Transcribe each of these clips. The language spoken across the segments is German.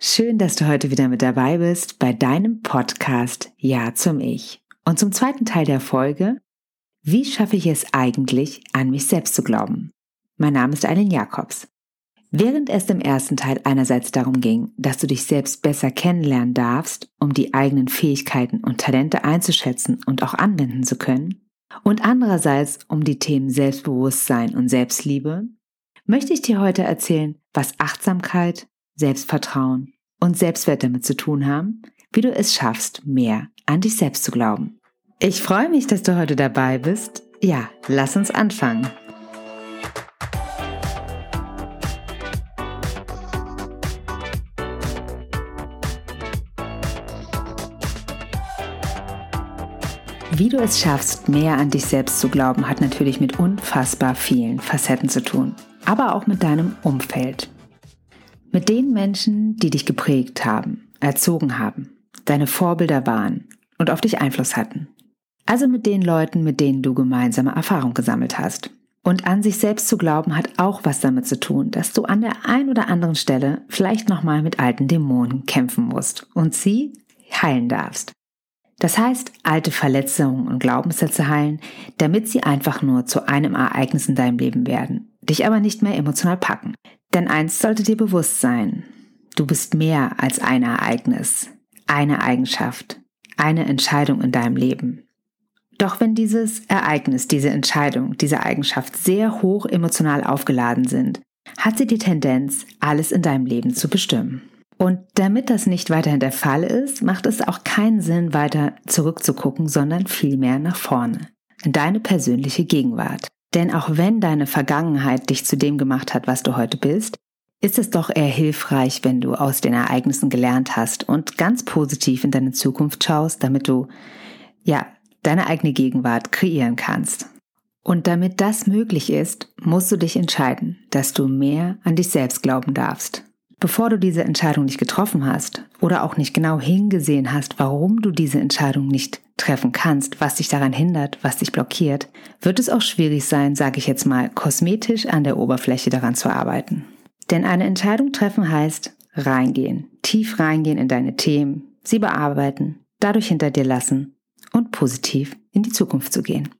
Schön, dass du heute wieder mit dabei bist bei deinem Podcast Ja zum Ich. Und zum zweiten Teil der Folge, wie schaffe ich es eigentlich, an mich selbst zu glauben? Mein Name ist Eileen Jakobs. Während es im ersten Teil einerseits darum ging, dass du dich selbst besser kennenlernen darfst, um die eigenen Fähigkeiten und Talente einzuschätzen und auch anwenden zu können, und andererseits um die Themen Selbstbewusstsein und Selbstliebe, möchte ich dir heute erzählen, was Achtsamkeit, Selbstvertrauen und Selbstwert damit zu tun haben, wie du es schaffst, mehr an dich selbst zu glauben. Ich freue mich, dass du heute dabei bist. Ja, lass uns anfangen. Wie du es schaffst, mehr an dich selbst zu glauben, hat natürlich mit unfassbar vielen Facetten zu tun, aber auch mit deinem Umfeld. Mit den Menschen, die dich geprägt haben, erzogen haben, deine Vorbilder waren und auf dich Einfluss hatten. Also mit den Leuten, mit denen du gemeinsame Erfahrung gesammelt hast. Und an sich selbst zu glauben hat auch was damit zu tun, dass du an der einen oder anderen Stelle vielleicht nochmal mit alten Dämonen kämpfen musst und sie heilen darfst. Das heißt, alte Verletzungen und Glaubenssätze heilen, damit sie einfach nur zu einem Ereignis in deinem Leben werden, dich aber nicht mehr emotional packen. Denn eins sollte dir bewusst sein. Du bist mehr als ein Ereignis, eine Eigenschaft, eine Entscheidung in deinem Leben. Doch wenn dieses Ereignis, diese Entscheidung, diese Eigenschaft sehr hoch emotional aufgeladen sind, hat sie die Tendenz, alles in deinem Leben zu bestimmen. Und damit das nicht weiterhin der Fall ist, macht es auch keinen Sinn, weiter zurückzugucken, sondern vielmehr nach vorne, in deine persönliche Gegenwart. Denn auch wenn deine Vergangenheit dich zu dem gemacht hat, was du heute bist, ist es doch eher hilfreich, wenn du aus den Ereignissen gelernt hast und ganz positiv in deine Zukunft schaust, damit du, ja, deine eigene Gegenwart kreieren kannst. Und damit das möglich ist, musst du dich entscheiden, dass du mehr an dich selbst glauben darfst. Bevor du diese Entscheidung nicht getroffen hast oder auch nicht genau hingesehen hast, warum du diese Entscheidung nicht treffen kannst, was dich daran hindert, was dich blockiert, wird es auch schwierig sein, sage ich jetzt mal, kosmetisch an der Oberfläche daran zu arbeiten. Denn eine Entscheidung treffen heißt reingehen, tief reingehen in deine Themen, sie bearbeiten, dadurch hinter dir lassen und positiv in die Zukunft zu gehen.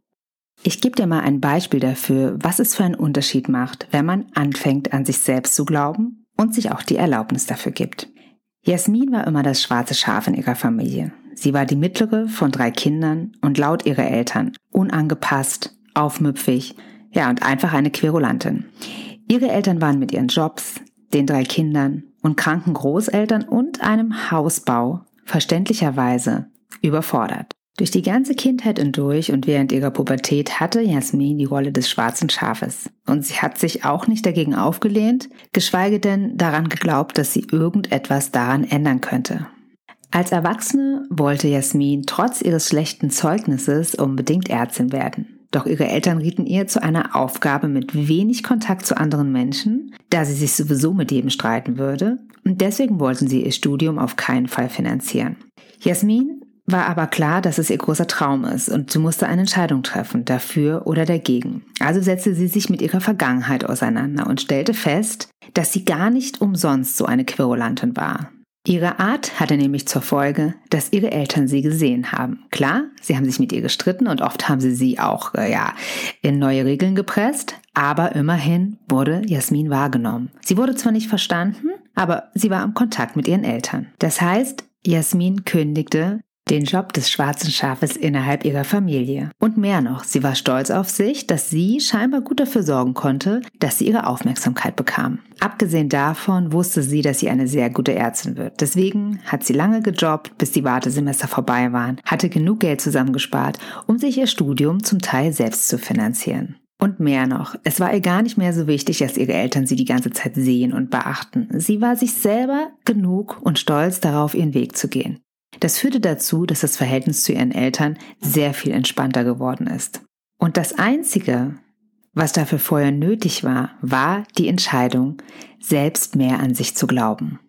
Ich gebe dir mal ein Beispiel dafür, was es für einen Unterschied macht, wenn man anfängt an sich selbst zu glauben und sich auch die Erlaubnis dafür gibt. Jasmin war immer das schwarze Schaf in ihrer Familie. Sie war die mittlere von drei Kindern und laut ihrer Eltern, unangepasst, aufmüpfig, ja und einfach eine Querulantin. Ihre Eltern waren mit ihren Jobs, den drei Kindern und kranken Großeltern und einem Hausbau verständlicherweise überfordert. Durch die ganze Kindheit hindurch und während ihrer Pubertät hatte Jasmin die Rolle des schwarzen Schafes. Und sie hat sich auch nicht dagegen aufgelehnt, geschweige denn daran geglaubt, dass sie irgendetwas daran ändern könnte. Als Erwachsene wollte Jasmin trotz ihres schlechten Zeugnisses unbedingt Ärztin werden. Doch ihre Eltern rieten ihr zu einer Aufgabe mit wenig Kontakt zu anderen Menschen, da sie sich sowieso mit jedem streiten würde, und deswegen wollten sie ihr Studium auf keinen Fall finanzieren. Jasmin war aber klar, dass es ihr großer Traum ist und sie musste eine Entscheidung treffen, dafür oder dagegen. Also setzte sie sich mit ihrer Vergangenheit auseinander und stellte fest, dass sie gar nicht umsonst so eine Querulantin war. Ihre Art hatte nämlich zur Folge, dass ihre Eltern sie gesehen haben. Klar, sie haben sich mit ihr gestritten und oft haben sie sie auch äh, ja, in neue Regeln gepresst, aber immerhin wurde Jasmin wahrgenommen. Sie wurde zwar nicht verstanden, aber sie war im Kontakt mit ihren Eltern. Das heißt, Jasmin kündigte den Job des schwarzen Schafes innerhalb ihrer Familie. Und mehr noch, sie war stolz auf sich, dass sie scheinbar gut dafür sorgen konnte, dass sie ihre Aufmerksamkeit bekam. Abgesehen davon wusste sie, dass sie eine sehr gute Ärztin wird. Deswegen hat sie lange gejobbt, bis die Wartesemester vorbei waren, hatte genug Geld zusammengespart, um sich ihr Studium zum Teil selbst zu finanzieren. Und mehr noch, es war ihr gar nicht mehr so wichtig, dass ihre Eltern sie die ganze Zeit sehen und beachten. Sie war sich selber genug und stolz darauf, ihren Weg zu gehen. Das führte dazu, dass das Verhältnis zu ihren Eltern sehr viel entspannter geworden ist. Und das Einzige, was dafür vorher nötig war, war die Entscheidung, selbst mehr an sich zu glauben.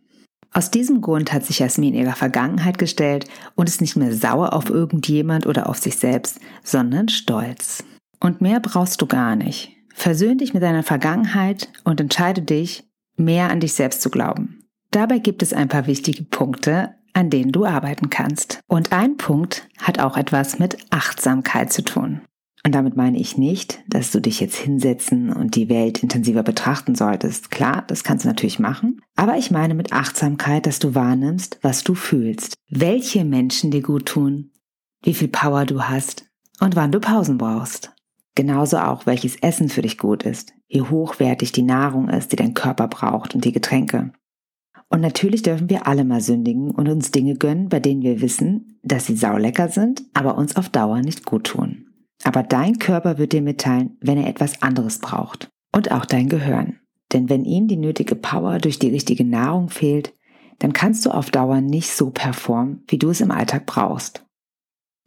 Aus diesem Grund hat sich Jasmin ihrer Vergangenheit gestellt und ist nicht mehr sauer auf irgendjemand oder auf sich selbst, sondern stolz. Und mehr brauchst du gar nicht. Versöhn dich mit deiner Vergangenheit und entscheide dich, mehr an dich selbst zu glauben. Dabei gibt es ein paar wichtige Punkte, an denen du arbeiten kannst. Und ein Punkt hat auch etwas mit Achtsamkeit zu tun. Und damit meine ich nicht, dass du dich jetzt hinsetzen und die Welt intensiver betrachten solltest. Klar, das kannst du natürlich machen. Aber ich meine mit Achtsamkeit, dass du wahrnimmst, was du fühlst. Welche Menschen dir gut tun, wie viel Power du hast und wann du Pausen brauchst. Genauso auch, welches Essen für dich gut ist, wie hochwertig die Nahrung ist, die dein Körper braucht und die Getränke. Und natürlich dürfen wir alle mal sündigen und uns Dinge gönnen, bei denen wir wissen, dass sie saulecker sind, aber uns auf Dauer nicht gut tun. Aber dein Körper wird dir mitteilen, wenn er etwas anderes braucht. Und auch dein Gehirn. Denn wenn ihm die nötige Power durch die richtige Nahrung fehlt, dann kannst du auf Dauer nicht so performen, wie du es im Alltag brauchst.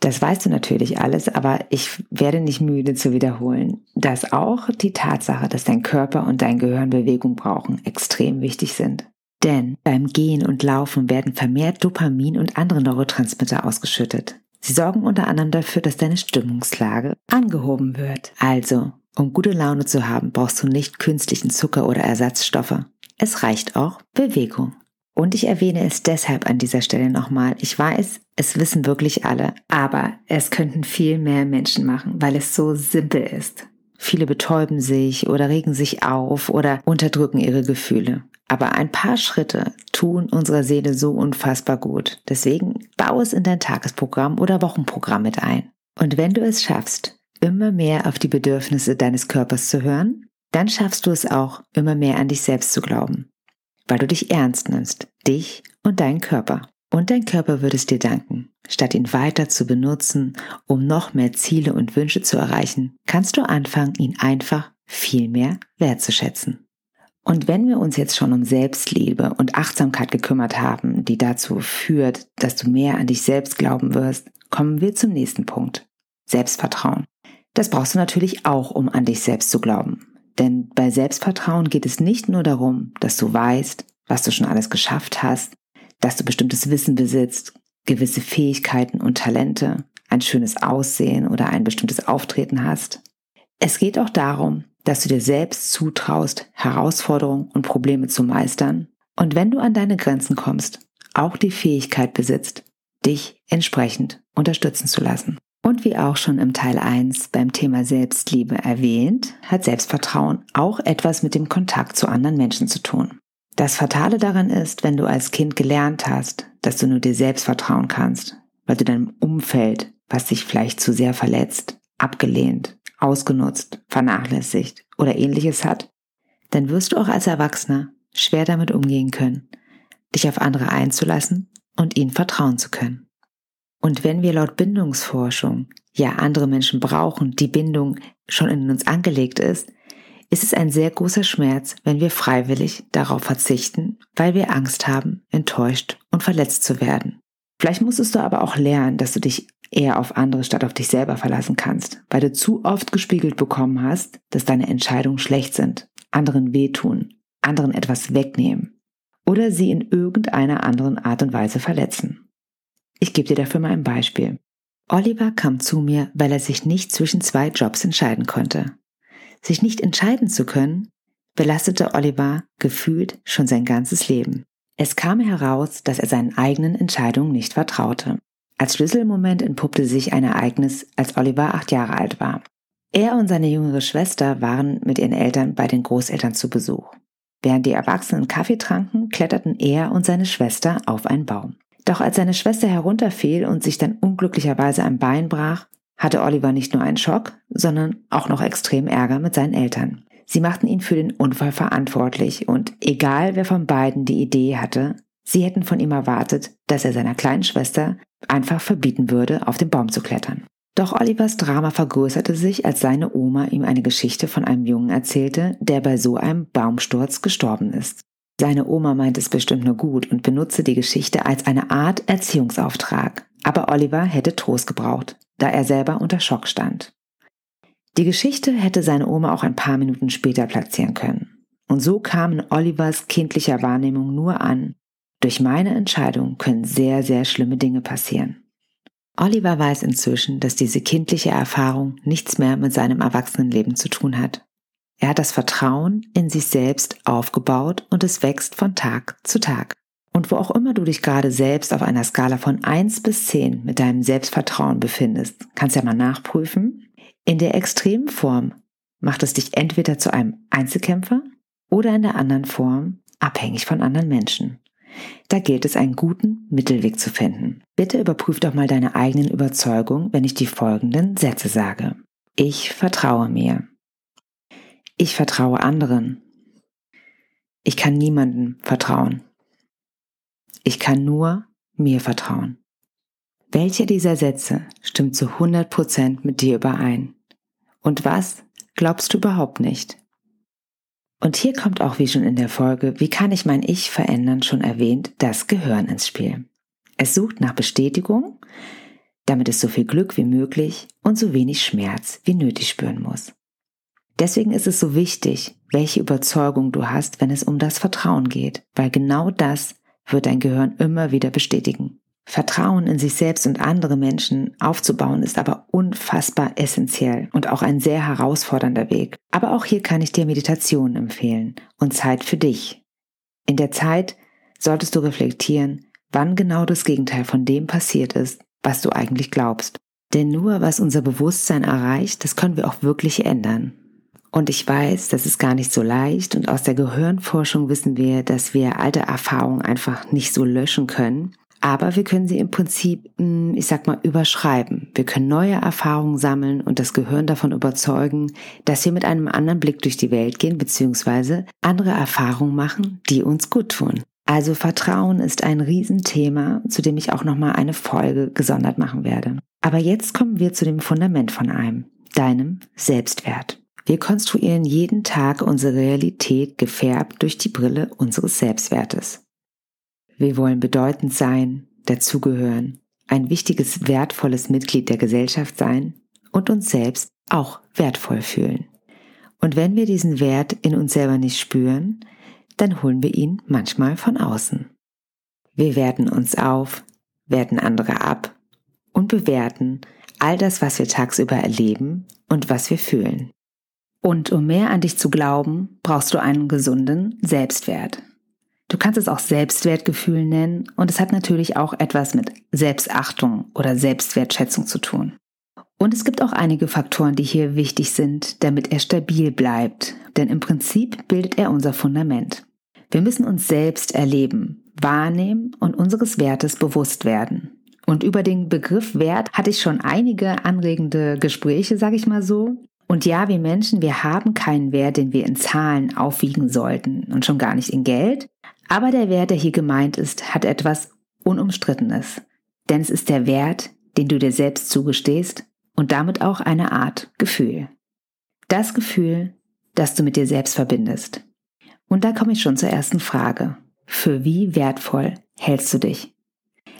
Das weißt du natürlich alles, aber ich werde nicht müde zu wiederholen, dass auch die Tatsache, dass dein Körper und dein Gehirn Bewegung brauchen, extrem wichtig sind. Denn beim Gehen und Laufen werden vermehrt Dopamin und andere Neurotransmitter ausgeschüttet. Sie sorgen unter anderem dafür, dass deine Stimmungslage angehoben wird. Also, um gute Laune zu haben, brauchst du nicht künstlichen Zucker oder Ersatzstoffe. Es reicht auch Bewegung. Und ich erwähne es deshalb an dieser Stelle nochmal. Ich weiß, es wissen wirklich alle, aber es könnten viel mehr Menschen machen, weil es so simpel ist. Viele betäuben sich oder regen sich auf oder unterdrücken ihre Gefühle. Aber ein paar Schritte tun unserer Seele so unfassbar gut. Deswegen baue es in dein Tagesprogramm oder Wochenprogramm mit ein. Und wenn du es schaffst, immer mehr auf die Bedürfnisse deines Körpers zu hören, dann schaffst du es auch, immer mehr an dich selbst zu glauben weil du dich ernst nimmst, dich und deinen Körper. Und dein Körper wird es dir danken. Statt ihn weiter zu benutzen, um noch mehr Ziele und Wünsche zu erreichen, kannst du anfangen, ihn einfach viel mehr wertzuschätzen. Und wenn wir uns jetzt schon um Selbstliebe und Achtsamkeit gekümmert haben, die dazu führt, dass du mehr an dich selbst glauben wirst, kommen wir zum nächsten Punkt. Selbstvertrauen. Das brauchst du natürlich auch, um an dich selbst zu glauben. Denn bei Selbstvertrauen geht es nicht nur darum, dass du weißt, was du schon alles geschafft hast, dass du bestimmtes Wissen besitzt, gewisse Fähigkeiten und Talente, ein schönes Aussehen oder ein bestimmtes Auftreten hast. Es geht auch darum, dass du dir selbst zutraust, Herausforderungen und Probleme zu meistern und wenn du an deine Grenzen kommst, auch die Fähigkeit besitzt, dich entsprechend unterstützen zu lassen. Und wie auch schon im Teil 1 beim Thema Selbstliebe erwähnt, hat Selbstvertrauen auch etwas mit dem Kontakt zu anderen Menschen zu tun. Das Fatale daran ist, wenn du als Kind gelernt hast, dass du nur dir selbst vertrauen kannst, weil du deinem Umfeld, was dich vielleicht zu sehr verletzt, abgelehnt, ausgenutzt, vernachlässigt oder ähnliches hat, dann wirst du auch als Erwachsener schwer damit umgehen können, dich auf andere einzulassen und ihnen vertrauen zu können. Und wenn wir laut Bindungsforschung ja andere Menschen brauchen, die Bindung schon in uns angelegt ist, ist es ein sehr großer Schmerz, wenn wir freiwillig darauf verzichten, weil wir Angst haben, enttäuscht und verletzt zu werden. Vielleicht musstest du aber auch lernen, dass du dich eher auf andere statt auf dich selber verlassen kannst, weil du zu oft gespiegelt bekommen hast, dass deine Entscheidungen schlecht sind, anderen wehtun, anderen etwas wegnehmen oder sie in irgendeiner anderen Art und Weise verletzen. Ich gebe dir dafür mal ein Beispiel. Oliver kam zu mir, weil er sich nicht zwischen zwei Jobs entscheiden konnte. Sich nicht entscheiden zu können, belastete Oliver gefühlt schon sein ganzes Leben. Es kam heraus, dass er seinen eigenen Entscheidungen nicht vertraute. Als Schlüsselmoment entpuppte sich ein Ereignis, als Oliver acht Jahre alt war. Er und seine jüngere Schwester waren mit ihren Eltern bei den Großeltern zu Besuch. Während die Erwachsenen Kaffee tranken, kletterten er und seine Schwester auf einen Baum. Doch als seine Schwester herunterfiel und sich dann unglücklicherweise ein Bein brach, hatte Oliver nicht nur einen Schock, sondern auch noch extrem Ärger mit seinen Eltern. Sie machten ihn für den Unfall verantwortlich und egal wer von beiden die Idee hatte, sie hätten von ihm erwartet, dass er seiner kleinen Schwester einfach verbieten würde, auf den Baum zu klettern. Doch Olivers Drama vergrößerte sich, als seine Oma ihm eine Geschichte von einem Jungen erzählte, der bei so einem Baumsturz gestorben ist. Seine Oma meint es bestimmt nur gut und benutze die Geschichte als eine Art Erziehungsauftrag. Aber Oliver hätte Trost gebraucht, da er selber unter Schock stand. Die Geschichte hätte seine Oma auch ein paar Minuten später platzieren können. Und so kam in Olivers kindlicher Wahrnehmung nur an, durch meine Entscheidung können sehr, sehr schlimme Dinge passieren. Oliver weiß inzwischen, dass diese kindliche Erfahrung nichts mehr mit seinem Erwachsenenleben zu tun hat. Er hat das Vertrauen in sich selbst aufgebaut und es wächst von Tag zu Tag. Und wo auch immer du dich gerade selbst auf einer Skala von 1 bis 10 mit deinem Selbstvertrauen befindest, kannst ja mal nachprüfen. In der extremen Form macht es dich entweder zu einem Einzelkämpfer oder in der anderen Form abhängig von anderen Menschen. Da gilt es, einen guten Mittelweg zu finden. Bitte überprüf doch mal deine eigenen Überzeugungen, wenn ich die folgenden Sätze sage. Ich vertraue mir. Ich vertraue anderen. Ich kann niemandem vertrauen. Ich kann nur mir vertrauen. Welcher dieser Sätze stimmt zu 100% mit dir überein? Und was glaubst du überhaupt nicht? Und hier kommt auch, wie schon in der Folge, wie kann ich mein Ich verändern, schon erwähnt, das Gehirn ins Spiel. Es sucht nach Bestätigung, damit es so viel Glück wie möglich und so wenig Schmerz wie nötig spüren muss. Deswegen ist es so wichtig, welche Überzeugung du hast, wenn es um das Vertrauen geht, weil genau das wird dein Gehirn immer wieder bestätigen. Vertrauen in sich selbst und andere Menschen aufzubauen ist aber unfassbar essentiell und auch ein sehr herausfordernder Weg. Aber auch hier kann ich dir Meditation empfehlen und Zeit für dich. In der Zeit solltest du reflektieren, wann genau das Gegenteil von dem passiert ist, was du eigentlich glaubst. Denn nur was unser Bewusstsein erreicht, das können wir auch wirklich ändern. Und ich weiß, das ist gar nicht so leicht und aus der Gehirnforschung wissen wir, dass wir alte Erfahrungen einfach nicht so löschen können. Aber wir können sie im Prinzip, hm, ich sag mal, überschreiben. Wir können neue Erfahrungen sammeln und das Gehirn davon überzeugen, dass wir mit einem anderen Blick durch die Welt gehen, beziehungsweise andere Erfahrungen machen, die uns gut tun. Also Vertrauen ist ein Riesenthema, zu dem ich auch nochmal eine Folge gesondert machen werde. Aber jetzt kommen wir zu dem Fundament von einem, deinem Selbstwert. Wir konstruieren jeden Tag unsere Realität gefärbt durch die Brille unseres Selbstwertes. Wir wollen bedeutend sein, dazugehören, ein wichtiges, wertvolles Mitglied der Gesellschaft sein und uns selbst auch wertvoll fühlen. Und wenn wir diesen Wert in uns selber nicht spüren, dann holen wir ihn manchmal von außen. Wir werten uns auf, werten andere ab und bewerten all das, was wir tagsüber erleben und was wir fühlen. Und um mehr an dich zu glauben, brauchst du einen gesunden Selbstwert. Du kannst es auch Selbstwertgefühl nennen und es hat natürlich auch etwas mit Selbstachtung oder Selbstwertschätzung zu tun. Und es gibt auch einige Faktoren, die hier wichtig sind, damit er stabil bleibt, denn im Prinzip bildet er unser Fundament. Wir müssen uns selbst erleben, wahrnehmen und unseres Wertes bewusst werden. Und über den Begriff Wert hatte ich schon einige anregende Gespräche, sage ich mal so. Und ja, wir Menschen, wir haben keinen Wert, den wir in Zahlen aufwiegen sollten und schon gar nicht in Geld. Aber der Wert, der hier gemeint ist, hat etwas Unumstrittenes. Denn es ist der Wert, den du dir selbst zugestehst und damit auch eine Art Gefühl. Das Gefühl, das du mit dir selbst verbindest. Und da komme ich schon zur ersten Frage. Für wie wertvoll hältst du dich?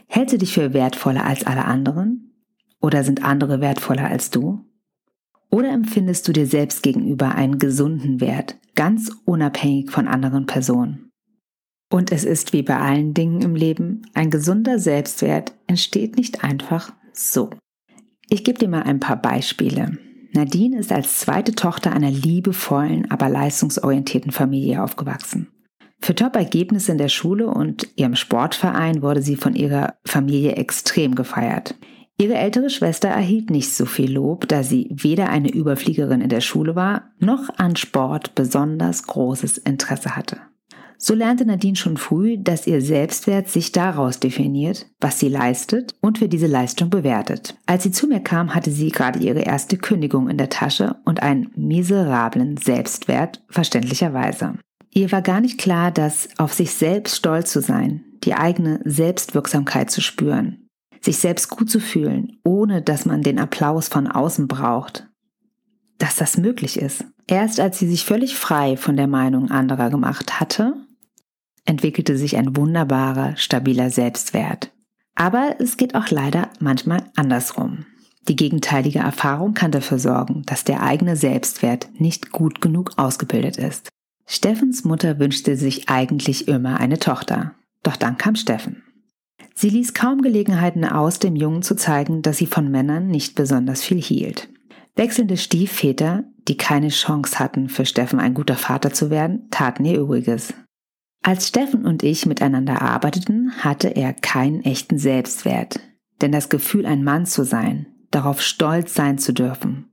Hältst du dich für wertvoller als alle anderen? Oder sind andere wertvoller als du? Oder empfindest du dir selbst gegenüber einen gesunden Wert, ganz unabhängig von anderen Personen? Und es ist wie bei allen Dingen im Leben, ein gesunder Selbstwert entsteht nicht einfach so. Ich gebe dir mal ein paar Beispiele. Nadine ist als zweite Tochter einer liebevollen, aber leistungsorientierten Familie aufgewachsen. Für Top-Ergebnisse in der Schule und ihrem Sportverein wurde sie von ihrer Familie extrem gefeiert. Ihre ältere Schwester erhielt nicht so viel Lob, da sie weder eine Überfliegerin in der Schule war, noch an Sport besonders großes Interesse hatte. So lernte Nadine schon früh, dass ihr Selbstwert sich daraus definiert, was sie leistet und für diese Leistung bewertet. Als sie zu mir kam, hatte sie gerade ihre erste Kündigung in der Tasche und einen miserablen Selbstwert, verständlicherweise. Ihr war gar nicht klar, dass auf sich selbst stolz zu sein, die eigene Selbstwirksamkeit zu spüren, sich selbst gut zu fühlen, ohne dass man den Applaus von außen braucht, dass das möglich ist. Erst als sie sich völlig frei von der Meinung anderer gemacht hatte, entwickelte sich ein wunderbarer, stabiler Selbstwert. Aber es geht auch leider manchmal andersrum. Die gegenteilige Erfahrung kann dafür sorgen, dass der eigene Selbstwert nicht gut genug ausgebildet ist. Steffens Mutter wünschte sich eigentlich immer eine Tochter. Doch dann kam Steffen. Sie ließ kaum Gelegenheiten aus, dem Jungen zu zeigen, dass sie von Männern nicht besonders viel hielt. Wechselnde Stiefväter, die keine Chance hatten, für Steffen ein guter Vater zu werden, taten ihr Übriges. Als Steffen und ich miteinander arbeiteten, hatte er keinen echten Selbstwert. Denn das Gefühl, ein Mann zu sein, darauf stolz sein zu dürfen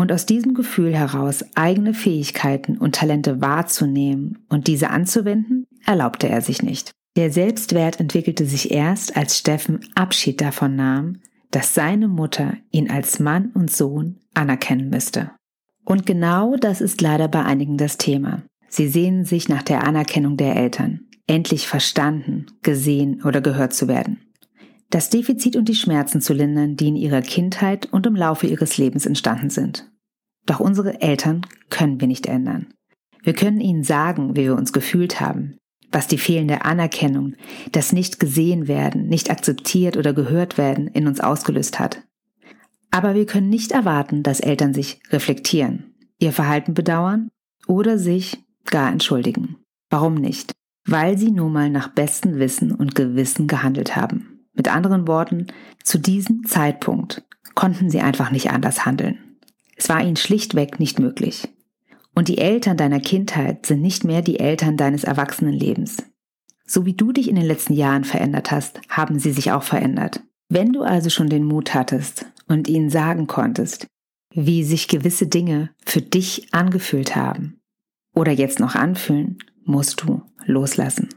und aus diesem Gefühl heraus eigene Fähigkeiten und Talente wahrzunehmen und diese anzuwenden, erlaubte er sich nicht. Der Selbstwert entwickelte sich erst, als Steffen Abschied davon nahm, dass seine Mutter ihn als Mann und Sohn anerkennen müsste. Und genau das ist leider bei einigen das Thema. Sie sehnen sich nach der Anerkennung der Eltern, endlich verstanden, gesehen oder gehört zu werden. Das Defizit und die Schmerzen zu lindern, die in ihrer Kindheit und im Laufe ihres Lebens entstanden sind. Doch unsere Eltern können wir nicht ändern. Wir können ihnen sagen, wie wir uns gefühlt haben, was die fehlende Anerkennung, das nicht gesehen werden, nicht akzeptiert oder gehört werden in uns ausgelöst hat. Aber wir können nicht erwarten, dass Eltern sich reflektieren, ihr Verhalten bedauern oder sich gar entschuldigen. Warum nicht? Weil sie nun mal nach bestem Wissen und Gewissen gehandelt haben. Mit anderen Worten, zu diesem Zeitpunkt konnten sie einfach nicht anders handeln. Es war ihnen schlichtweg nicht möglich. Und die Eltern deiner Kindheit sind nicht mehr die Eltern deines Erwachsenenlebens. So wie du dich in den letzten Jahren verändert hast, haben sie sich auch verändert. Wenn du also schon den Mut hattest und ihnen sagen konntest, wie sich gewisse Dinge für dich angefühlt haben oder jetzt noch anfühlen, musst du loslassen.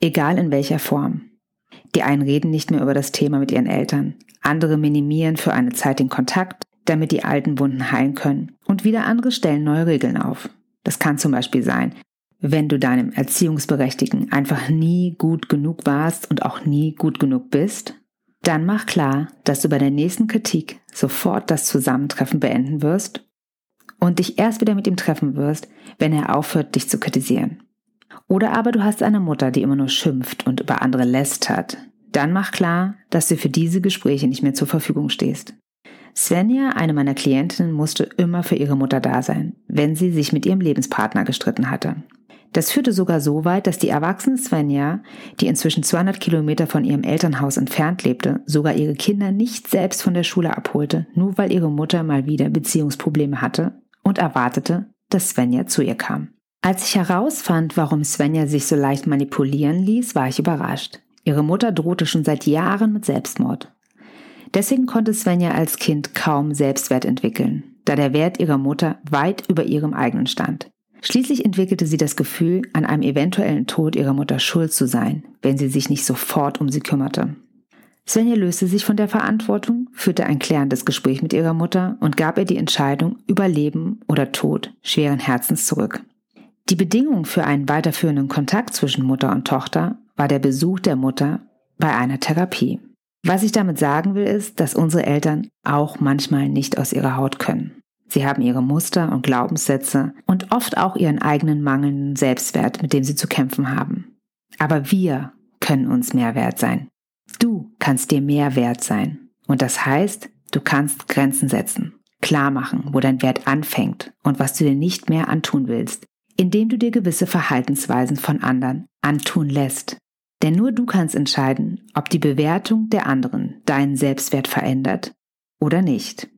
Egal in welcher Form. Die einen reden nicht mehr über das Thema mit ihren Eltern, andere minimieren für eine Zeit den Kontakt damit die alten Wunden heilen können. Und wieder andere stellen neue Regeln auf. Das kann zum Beispiel sein, wenn du deinem Erziehungsberechtigten einfach nie gut genug warst und auch nie gut genug bist, dann mach klar, dass du bei der nächsten Kritik sofort das Zusammentreffen beenden wirst und dich erst wieder mit ihm treffen wirst, wenn er aufhört, dich zu kritisieren. Oder aber du hast eine Mutter, die immer nur schimpft und über andere lästert. Dann mach klar, dass du für diese Gespräche nicht mehr zur Verfügung stehst. Svenja, eine meiner Klientinnen, musste immer für ihre Mutter da sein, wenn sie sich mit ihrem Lebenspartner gestritten hatte. Das führte sogar so weit, dass die erwachsene Svenja, die inzwischen 200 Kilometer von ihrem Elternhaus entfernt lebte, sogar ihre Kinder nicht selbst von der Schule abholte, nur weil ihre Mutter mal wieder Beziehungsprobleme hatte und erwartete, dass Svenja zu ihr kam. Als ich herausfand, warum Svenja sich so leicht manipulieren ließ, war ich überrascht. Ihre Mutter drohte schon seit Jahren mit Selbstmord. Deswegen konnte Svenja als Kind kaum Selbstwert entwickeln, da der Wert ihrer Mutter weit über ihrem eigenen stand. Schließlich entwickelte sie das Gefühl, an einem eventuellen Tod ihrer Mutter schuld zu sein, wenn sie sich nicht sofort um sie kümmerte. Svenja löste sich von der Verantwortung, führte ein klärendes Gespräch mit ihrer Mutter und gab ihr die Entscheidung über Leben oder Tod schweren Herzens zurück. Die Bedingung für einen weiterführenden Kontakt zwischen Mutter und Tochter war der Besuch der Mutter bei einer Therapie. Was ich damit sagen will, ist, dass unsere Eltern auch manchmal nicht aus ihrer Haut können. Sie haben ihre Muster und Glaubenssätze und oft auch ihren eigenen mangelnden Selbstwert, mit dem sie zu kämpfen haben. Aber wir können uns mehr wert sein. Du kannst dir mehr wert sein. Und das heißt, du kannst Grenzen setzen, klar machen, wo dein Wert anfängt und was du dir nicht mehr antun willst, indem du dir gewisse Verhaltensweisen von anderen antun lässt. Denn nur du kannst entscheiden, ob die Bewertung der anderen deinen Selbstwert verändert oder nicht.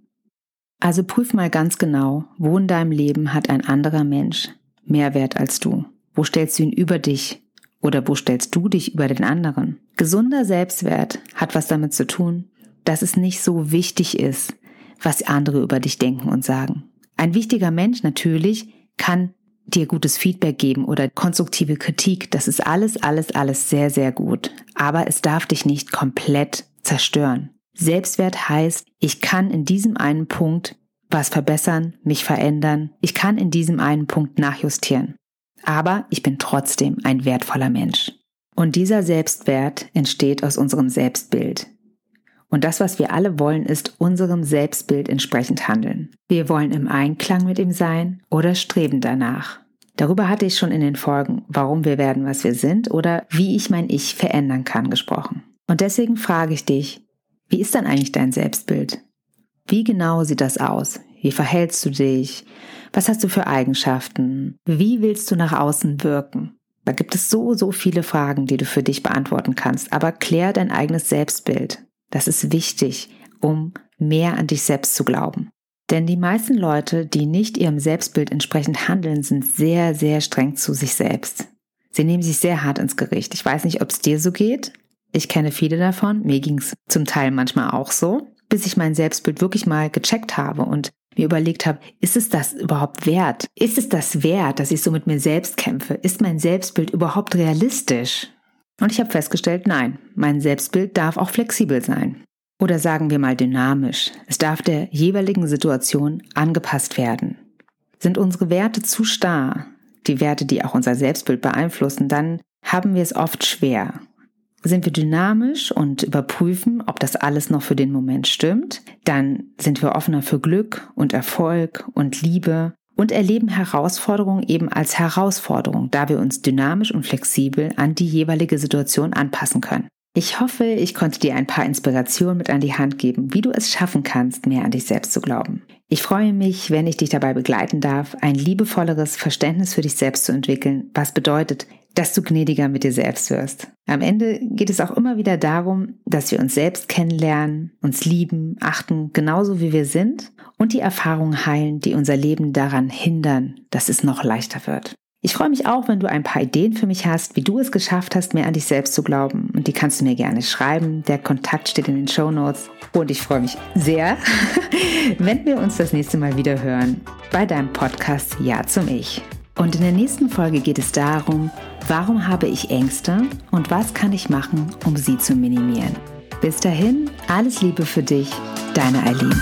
Also prüf mal ganz genau, wo in deinem Leben hat ein anderer Mensch mehr Wert als du? Wo stellst du ihn über dich oder wo stellst du dich über den anderen? Gesunder Selbstwert hat was damit zu tun, dass es nicht so wichtig ist, was andere über dich denken und sagen. Ein wichtiger Mensch natürlich kann dir gutes Feedback geben oder konstruktive Kritik. Das ist alles, alles, alles sehr, sehr gut. Aber es darf dich nicht komplett zerstören. Selbstwert heißt, ich kann in diesem einen Punkt was verbessern, mich verändern. Ich kann in diesem einen Punkt nachjustieren. Aber ich bin trotzdem ein wertvoller Mensch. Und dieser Selbstwert entsteht aus unserem Selbstbild. Und das, was wir alle wollen, ist unserem Selbstbild entsprechend handeln. Wir wollen im Einklang mit ihm sein oder streben danach. Darüber hatte ich schon in den Folgen, warum wir werden, was wir sind oder wie ich mein Ich verändern kann, gesprochen. Und deswegen frage ich dich, wie ist dann eigentlich dein Selbstbild? Wie genau sieht das aus? Wie verhältst du dich? Was hast du für Eigenschaften? Wie willst du nach außen wirken? Da gibt es so, so viele Fragen, die du für dich beantworten kannst, aber klär dein eigenes Selbstbild. Das ist wichtig, um mehr an dich selbst zu glauben. Denn die meisten Leute, die nicht ihrem Selbstbild entsprechend handeln, sind sehr, sehr streng zu sich selbst. Sie nehmen sich sehr hart ins Gericht. Ich weiß nicht, ob es dir so geht. Ich kenne viele davon. Mir ging es zum Teil manchmal auch so, bis ich mein Selbstbild wirklich mal gecheckt habe und mir überlegt habe, ist es das überhaupt wert? Ist es das wert, dass ich so mit mir selbst kämpfe? Ist mein Selbstbild überhaupt realistisch? Und ich habe festgestellt, nein, mein Selbstbild darf auch flexibel sein. Oder sagen wir mal dynamisch. Es darf der jeweiligen Situation angepasst werden. Sind unsere Werte zu starr, die Werte, die auch unser Selbstbild beeinflussen, dann haben wir es oft schwer. Sind wir dynamisch und überprüfen, ob das alles noch für den Moment stimmt, dann sind wir offener für Glück und Erfolg und Liebe und erleben Herausforderungen eben als Herausforderung, da wir uns dynamisch und flexibel an die jeweilige Situation anpassen können. Ich hoffe, ich konnte dir ein paar Inspirationen mit an die Hand geben, wie du es schaffen kannst, mehr an dich selbst zu glauben. Ich freue mich, wenn ich dich dabei begleiten darf, ein liebevolleres Verständnis für dich selbst zu entwickeln, was bedeutet, dass du gnädiger mit dir selbst wirst. Am Ende geht es auch immer wieder darum, dass wir uns selbst kennenlernen, uns lieben, achten, genauso wie wir sind und die Erfahrungen heilen, die unser Leben daran hindern, dass es noch leichter wird. Ich freue mich auch, wenn du ein paar Ideen für mich hast, wie du es geschafft hast, mehr an dich selbst zu glauben. Und die kannst du mir gerne schreiben. Der Kontakt steht in den Show Notes. Und ich freue mich sehr, wenn wir uns das nächste Mal wieder hören bei deinem Podcast Ja zum Ich. Und in der nächsten Folge geht es darum, warum habe ich Ängste und was kann ich machen, um sie zu minimieren. Bis dahin, alles Liebe für dich, deine Eileen.